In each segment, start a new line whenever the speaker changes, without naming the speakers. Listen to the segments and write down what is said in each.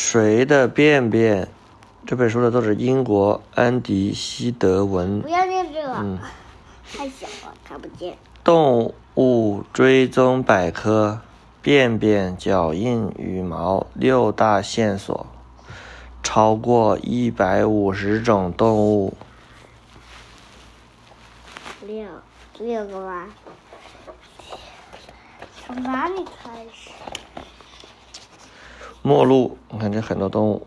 谁的便便？这本书的作者英国安迪希德文
不。要念这个，
嗯，
太小了，看不见。
动物追踪百科：便便、脚印、羽毛六大线索，超过一百五十种动物。
六六个吧。从哪里开始？
末路，你看这很多动物。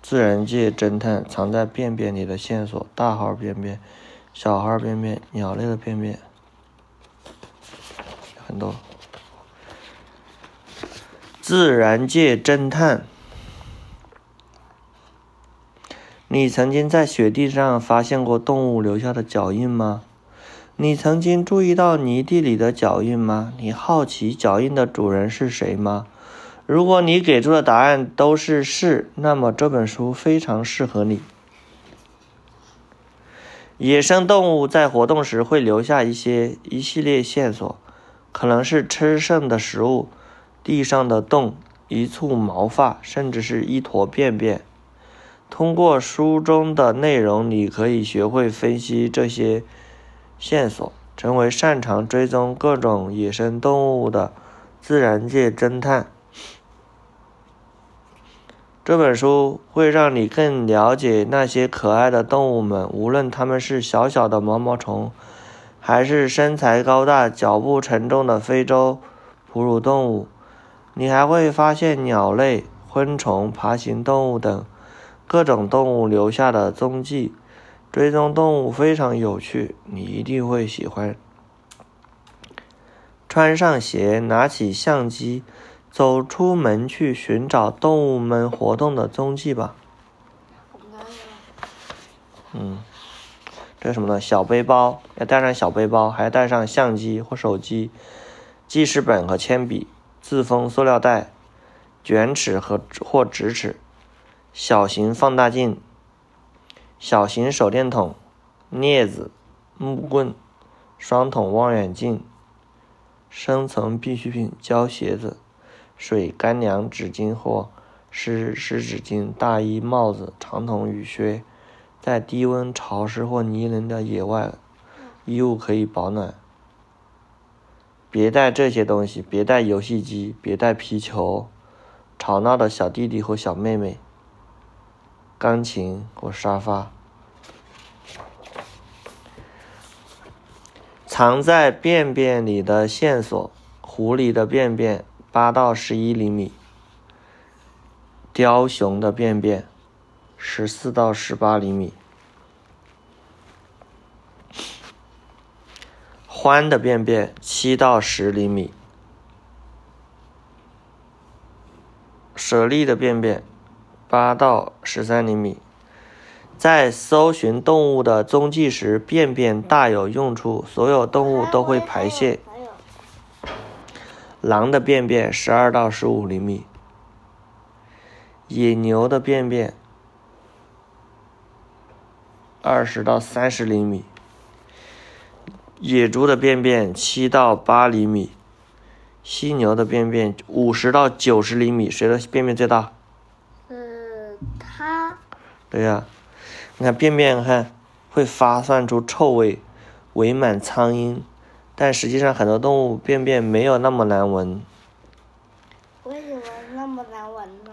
自然界侦探藏在便便里的线索：大号便便、小号便便、鸟类的便便，很多。自然界侦探，你曾经在雪地上发现过动物留下的脚印吗？你曾经注意到泥地里的脚印吗？你好奇脚印的主人是谁吗？如果你给出的答案都是是，那么这本书非常适合你。野生动物在活动时会留下一些一系列线索，可能是吃剩的食物、地上的洞、一簇毛发，甚至是一坨便便。通过书中的内容，你可以学会分析这些线索，成为擅长追踪各种野生动物的自然界侦探。这本书会让你更了解那些可爱的动物们，无论它们是小小的毛毛虫，还是身材高大、脚步沉重的非洲哺乳动物。你还会发现鸟类、昆虫、爬行动物等各种动物留下的踪迹。追踪动物非常有趣，你一定会喜欢。穿上鞋，拿起相机。走出门去寻找动物们活动的踪迹吧。嗯，这是什么呢？小背包要带上小背包，还要带上相机或手机、记事本和铅笔、自封塑料袋、卷尺和或直尺、小型放大镜、小型手电筒、镊子、木棍、双筒望远镜、生存必需品胶鞋子。水、干粮、纸巾或湿湿纸巾、大衣、帽子、长筒雨靴，在低温、潮湿或泥泞的野外，衣物可以保暖。别带这些东西，别带游戏机，别带皮球，吵闹的小弟弟或小妹妹，钢琴或沙发。藏在便便里的线索：狐狸的便便。八到十一厘米，雕熊的便便十四到十八厘米，獾的便便七到十厘米，猞猁的便便八到十三厘米。在搜寻动物的踪迹时，便便大有用处。所有动物都会排泄。狼的便便十二到十五厘米，野牛的便便二十到三十厘米，野猪的便便七到八厘米，犀牛的便便五十到九十厘米。谁的便便最大？
呃，它。
对呀，你看便便，看会发散出臭味，围满苍蝇。但实际上，很多动物便便没有那么难闻。
为什么那么难闻呢？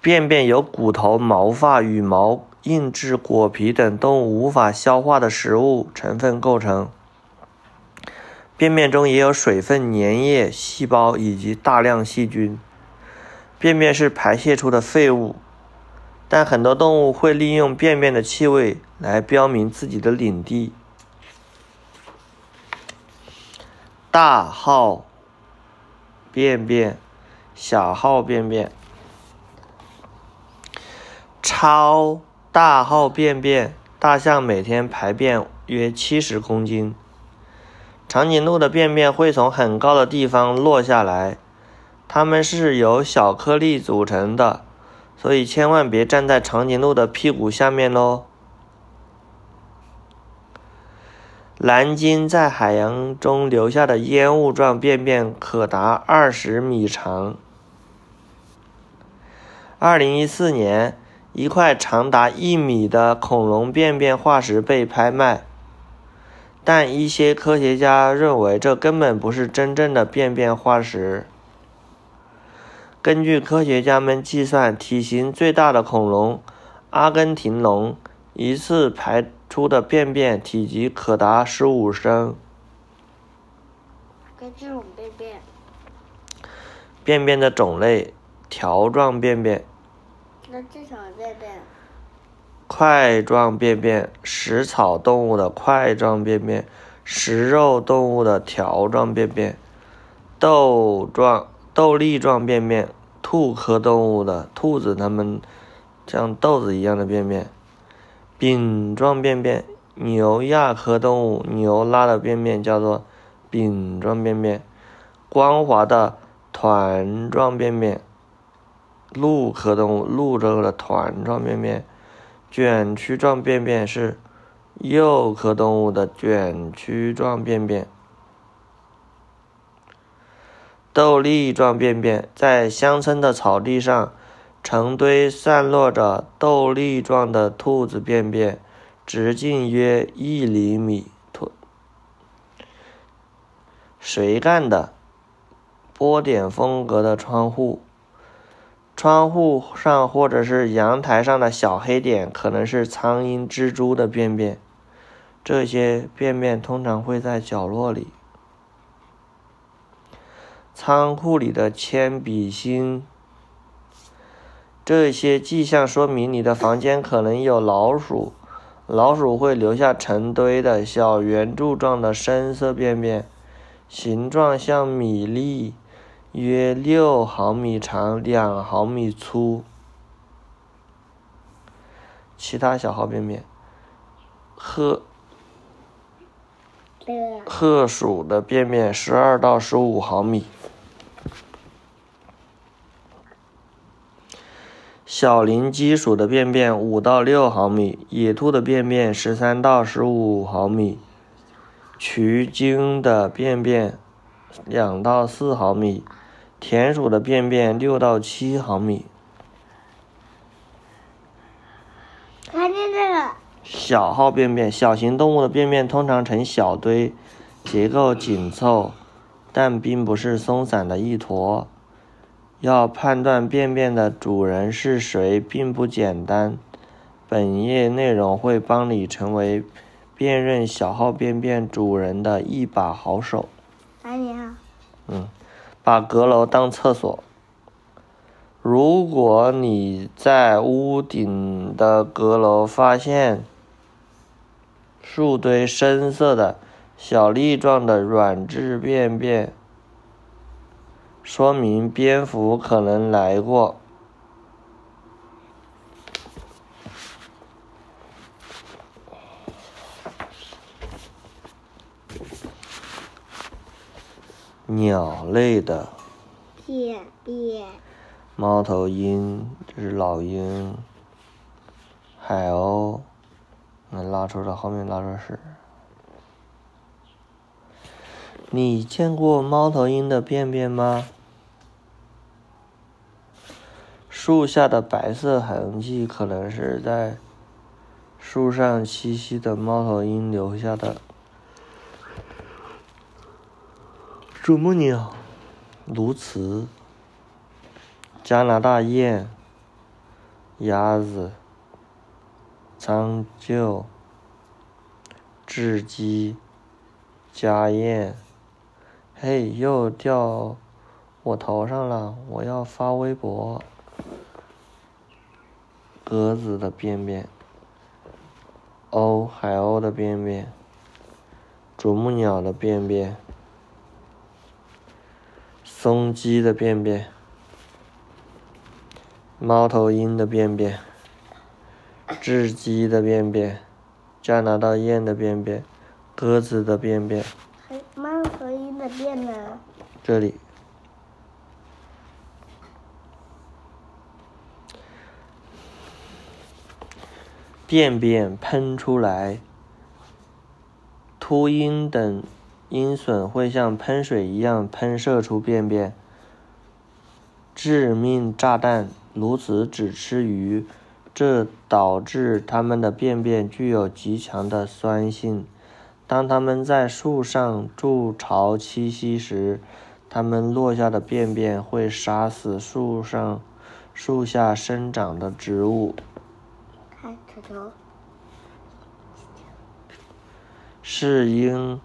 便便由骨头、毛发、羽毛、硬质果皮等动物无法消化的食物成分构成。便便中也有水分、粘液、细胞以及大量细菌。便便是排泄出的废物，但很多动物会利用便便的气味来标明自己的领地。大号便便，小号便便，超大号便便。大象每天排便约七十公斤。长颈鹿的便便会从很高的地方落下来，它们是由小颗粒组成的，所以千万别站在长颈鹿的屁股下面喽。蓝鲸在海洋中留下的烟雾状便便可达二十米长。二零一四年，一块长达一米的恐龙便便化石被拍卖，但一些科学家认为这根本不是真正的便便化石。根据科学家们计算，体型最大的恐龙——阿根廷龙，一次排出的便便体积可达十五升。
跟这种便便，
便便的种类：条状便便、
那这种便便，
块状便便、食草动物的块状便便、食肉动物的条状便便、豆状。豆粒状便便，兔科动物的兔子，它们像豆子一样的便便；饼状便便，牛亚科动物牛拉的便便叫做饼状便便；光滑的团状便便，鹿科动物鹿这的团状便便；卷曲状便便是鼬科动物的卷曲状便便。豆粒状便便在乡村的草地上，成堆散落着豆粒状的兔子便便，直径约一厘米。谁干的？波点风格的窗户，窗户上或者是阳台上的小黑点，可能是苍蝇、蜘蛛的便便。这些便便通常会在角落里。仓库里的铅笔芯，这些迹象说明你的房间可能有老鼠。老鼠会留下成堆的小圆柱状的深色便便，形状像米粒，约六毫米长，两毫米粗。其他小号便便，褐褐鼠的便便十二到十五毫米。小林鸡鼠的便便五到六毫米，野兔的便便十三到十五毫米，渠鲸的便便两到四毫米，田鼠的便便六到七毫米。
看见这个？
小号便便，小型动物的便便通常呈小堆，结构紧凑，但并不是松散的一坨。要判断便便的主人是谁并不简单。本页内容会帮你成为辨认小号便便主人的一把好手。
哪里啊。
嗯，把阁楼当厕所。如果你在屋顶的阁楼发现数堆深色的小粒状的软质便便。说明蝙蝠可能来过。鸟类的
便便。
猫头鹰，这是老鹰。海鸥，那拉出来后面拉出屎。你见过猫头鹰的便便吗？树下的白色痕迹可能是在树上栖息的猫头鹰留下的。啄木鸟、鸬鹚、加拿大雁、鸭子、苍鹫、雉鸡、家燕，嘿，又掉我头上了！我要发微博。鸽子的便便，鸥海鸥的便便，啄木鸟的便便，松鸡的便便，猫头鹰的便便，雉鸡的便便，加拿大雁的便便，鸽子的便便。
猫头鹰的便呢？
这里。便便喷出来，秃鹰等鹰隼会像喷水一样喷射出便便。致命炸弹鸬鹚只吃鱼，这导致它们的便便具有极强的酸性。当它们在树上筑巢栖息时，它们落下的便便会杀死树上、树下生长的植物。是应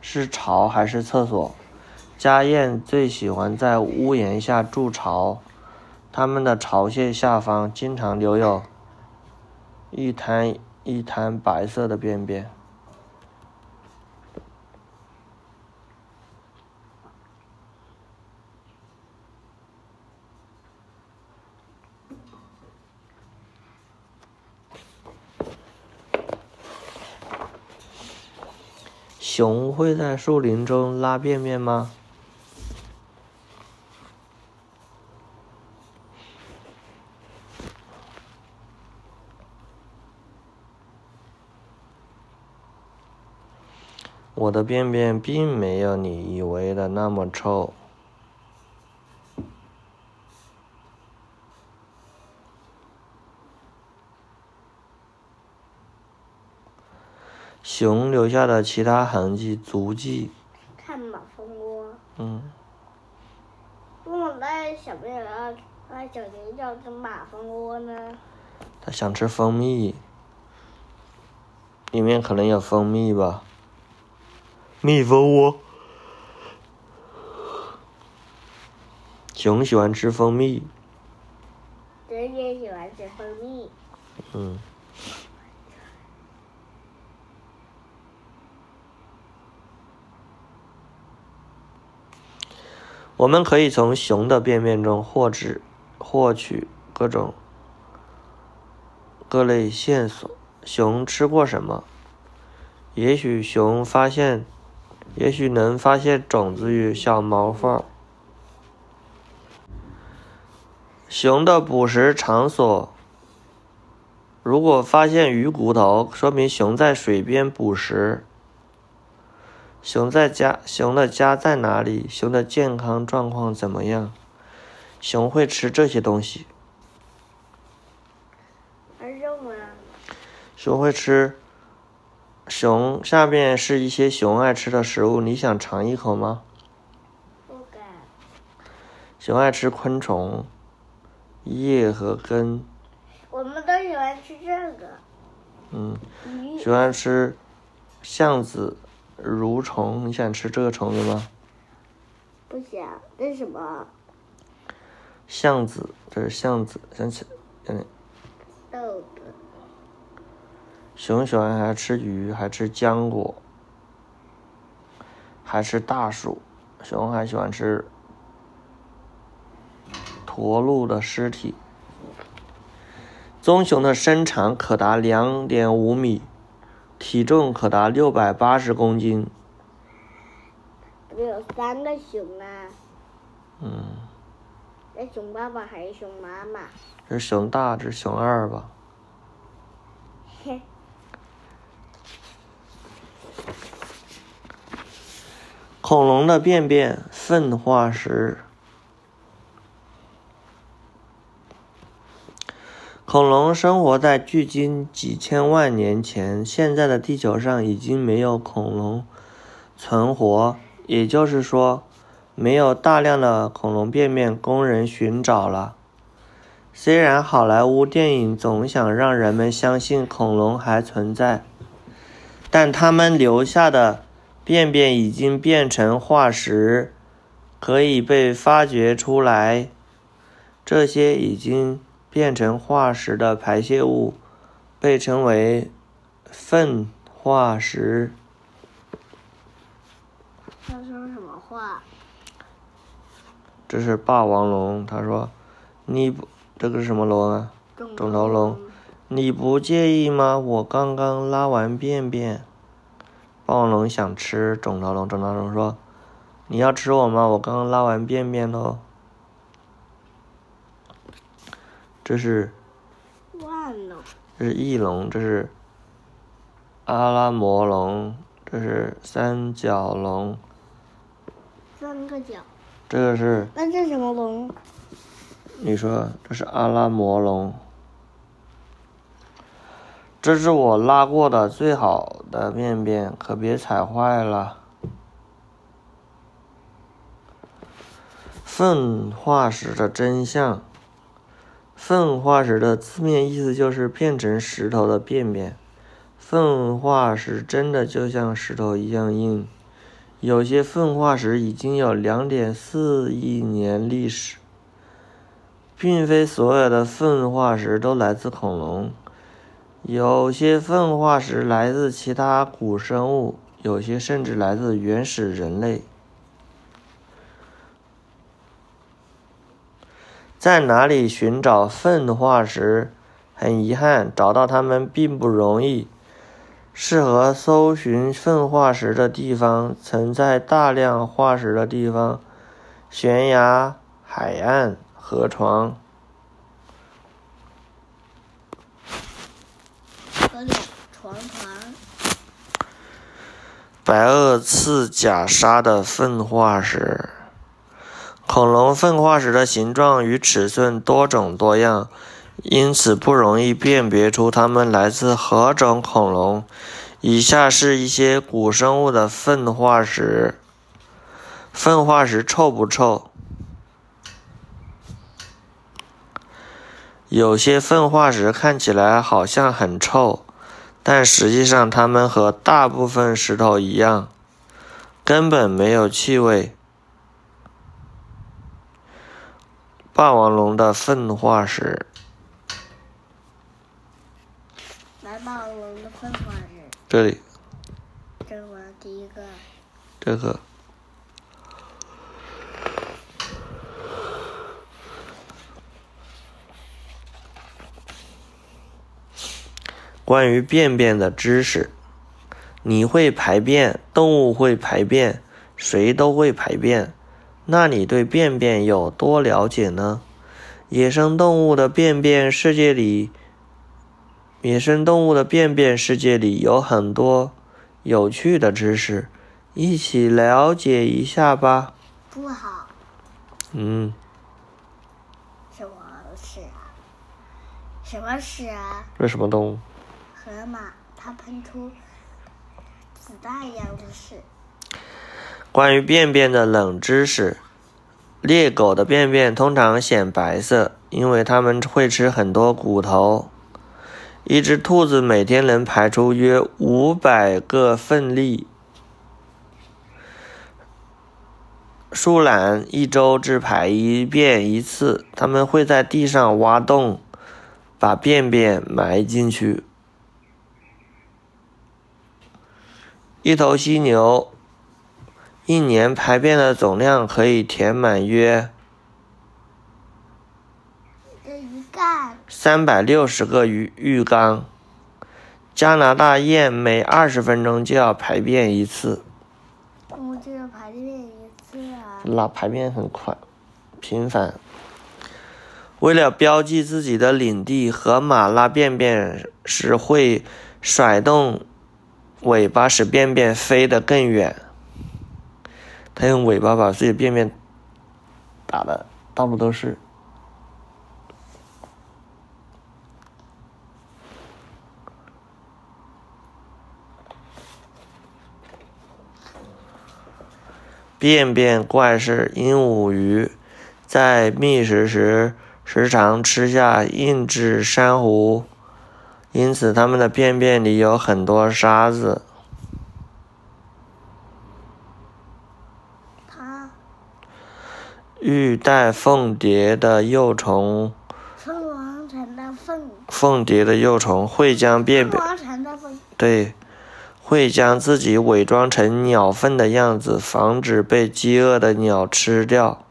是巢还是厕所？家燕最喜欢在屋檐下筑巢，它们的巢穴下方经常留有一滩一滩白色的便便。熊会在树林中拉便便吗？我的便便并没有你以为的那么臭。熊留下的其他痕迹足迹，
看马蜂窝。
嗯，
为什么小朋友要带小熊要吃马蜂窝呢？
它想吃蜂蜜，里面可能有蜂蜜吧。蜜蜂窝，熊喜欢吃蜂蜜。
人也喜欢吃蜂蜜。
嗯。我们可以从熊的便便中获知获取各种各类线索。熊吃过什么？也许熊发现，也许能发现种子与小毛发。熊的捕食场所，如果发现鱼骨头，说明熊在水边捕食。熊在家，熊的家在哪里？熊的健康状况怎么样？熊会吃这些东西。
肉吗？
熊会吃。熊下面是一些熊爱吃的食物，你想尝一口吗？
不敢。
熊爱吃昆虫，叶和根。
我们都喜欢吃这个。
嗯。喜欢吃橡子。蠕虫，你想吃这个虫子吗？
不想，这是什么？
橡子，这是橡子，想起，嗯。
豆子。
熊喜欢还吃鱼，还吃浆果，还吃大树。熊还喜欢吃驼鹿的尸体。棕熊的身长可达两点五米。体重可达六百八十公斤。
不有三个熊啊。
嗯。
是熊爸爸还是熊妈妈？
这是熊大，这是熊二吧？
嘿。
恐龙的便便粪化石。恐龙生活在距今几千万年前，现在的地球上已经没有恐龙存活，也就是说，没有大量的恐龙便便供人寻找了。虽然好莱坞电影总想让人们相信恐龙还存在，但他们留下的便便已经变成化石，可以被发掘出来。这些已经。变成化石的排泄物被称为粪化石。
他说什么话？
这是霸王龙。他说：“你不，这个是什么龙啊？肿头龙。你不介意吗？我刚刚拉完便便。”霸王龙想吃肿头龙。肿头龙说：“你要吃我吗？我刚刚拉完便便喽。”这是，这是翼龙，这是阿拉摩龙，这是三角龙。
三个角。
这个是。
那这什么龙？
你说这是阿拉摩龙，这是我拉过的最好的便便，可别踩坏了。粪化石的真相，粪化石的字面意思就是变成石头的便便。粪化石真的就像石头一样硬，有些粪化石已经有两点四亿年历史。并非所有的粪化石都来自恐龙，有些粪化石来自其他古生物，有些甚至来自原始人类。在哪里寻找粪化石？很遗憾，找到它们并不容易。适合搜寻粪化石的地方，存在大量化石的地方，悬崖、海岸、河床。白垩次假沙的粪化石，恐龙粪化石的形状与尺寸多种多样。因此不容易辨别出它们来自何种恐龙。以下是一些古生物的粪化石。粪化石臭不臭？有些粪化石看起来好像很臭，但实际上它们和大部分石头一样，根本没有气味。霸王龙的粪化石。
霸王龙的粪化石。
这里。
这是我的第一个。
这个。关于便便的知识，你会排便，动物会排便，谁都会排便。那你对便便有多了解呢？野生动物的便便世界里。野生动物的便便世界里有很多有趣的知识，一起了解一下吧。
不好。
嗯。
什么屎啊？什么屎啊？
这是什么动物？
河马，它喷出子弹一样的屎。
关于便便的冷知识：猎狗的便便通常显白色，因为它们会吃很多骨头。一只兔子每天能排出约五百个粪粒，树懒一周只排一便一次。它们会在地上挖洞，把便便埋进去。一头犀牛一年排便的总量可以填满约。三百六十个鱼浴缸。加拿大雁每二十分钟就要排便一次。
我就要排便一次啊。
那排便很快，频繁。为了标记自己的领地，河马拉便便时会甩动尾巴，使便便飞得更远。它用尾巴把自己的便便打的到处都是。便便怪是鹦鹉鱼，在觅食时时常吃下硬质珊瑚，因此它们的便便里有很多沙子。
它。
玉带凤蝶的幼虫。
凤凰城的凤。
凤蝶的幼虫会将便便。
凤凰城的凤。
对。会将自己伪装成鸟粪的样子，防止被饥饿的鸟吃掉。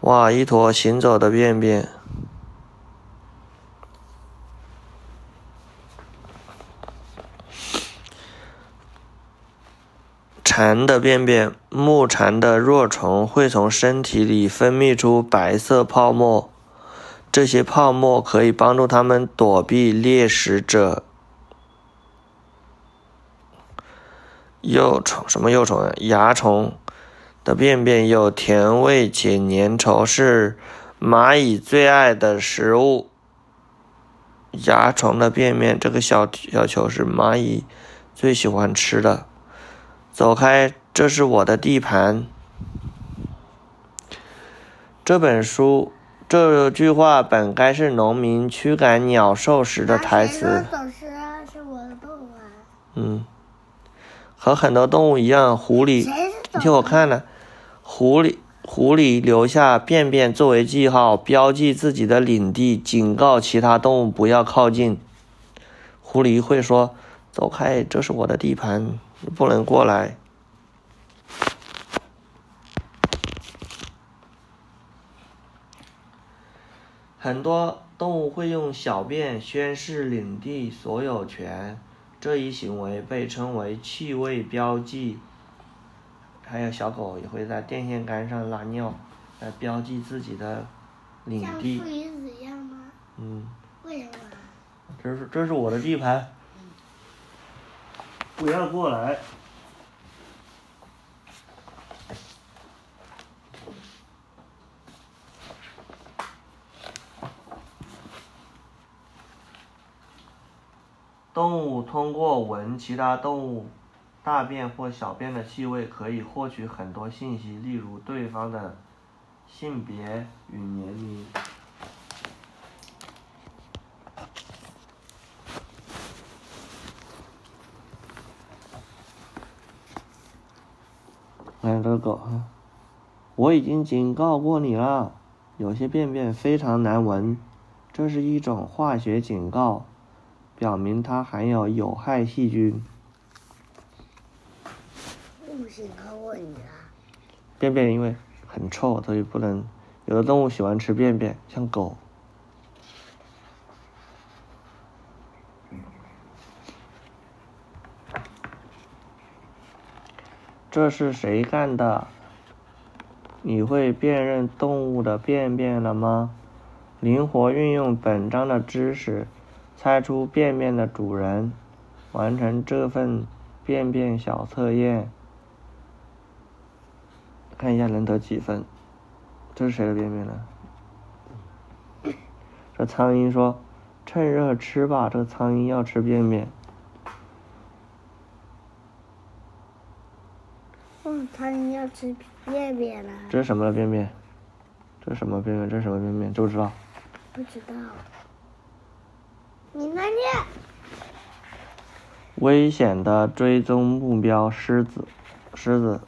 哇，一坨行走的便便。蝉的便便，木蝉的若虫会从身体里分泌出白色泡沫，这些泡沫可以帮助它们躲避猎食者。幼虫什么幼虫啊？蚜虫的便便有甜味且粘稠，是蚂蚁最爱的食物。蚜虫的便便，这个小小球是蚂蚁最喜欢吃的。走开，这是我的地盘。这本书这句话本该是农民驱赶鸟兽时的台词。嗯，和很多动物一样，狐狸，你听我看呢，狐狸。狐狸留下便便作为记号，标记自己的领地，警告其他动物不要靠近。狐狸会说：“走开，这是我的地盘，你不能过来。”很多动物会用小便宣示领地所有权，这一行为被称为气味标记。还有小狗也会在电线杆上拉尿，来标记自己的领地。
像鱼子一样吗？
嗯。
为什么？
这是这是我的地盘，不要过来。动物通过闻其他动物。大便或小便的气味可以获取很多信息，例如对方的性别与年龄。看这个狗哈，我已经警告过你了，有些便便非常难闻，这是一种化学警告，表明它含有有害细菌。
警告过你了。
便便因为很臭，所以不能。有的动物喜欢吃便便，像狗。这是谁干的？你会辨认动物的便便了吗？灵活运用本章的知识，猜出便便的主人，完成这份便便小测验。看一下能得几分？这是谁的便便呢？这苍蝇说：“趁热吃吧。”这苍蝇要吃便便。
嗯，苍蝇要吃便便了。
这是什么的便便？这是什么便便？这是什么便便？知不知道？
不知道。你那念。
危险的追踪目标：狮子，狮子。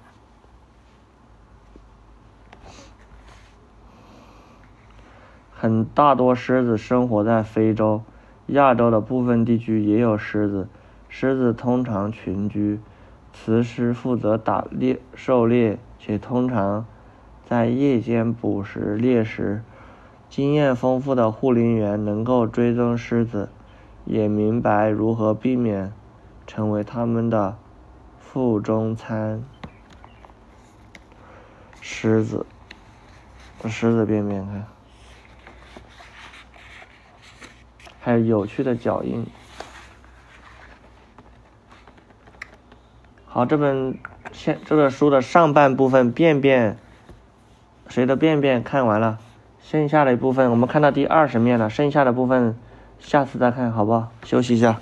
很大多狮子生活在非洲、亚洲的部分地区也有狮子。狮子通常群居，雌狮负责打猎、狩猎，且通常在夜间捕食猎食。经验丰富的护林员能够追踪狮子，也明白如何避免成为它们的腹中餐。狮子，狮子便便看。还有有趣的脚印。好，这本现这个书的上半部分便便，谁的便便看完了，剩下的一部分我们看到第二十面了，剩下的部分下次再看，好不好？休息一下。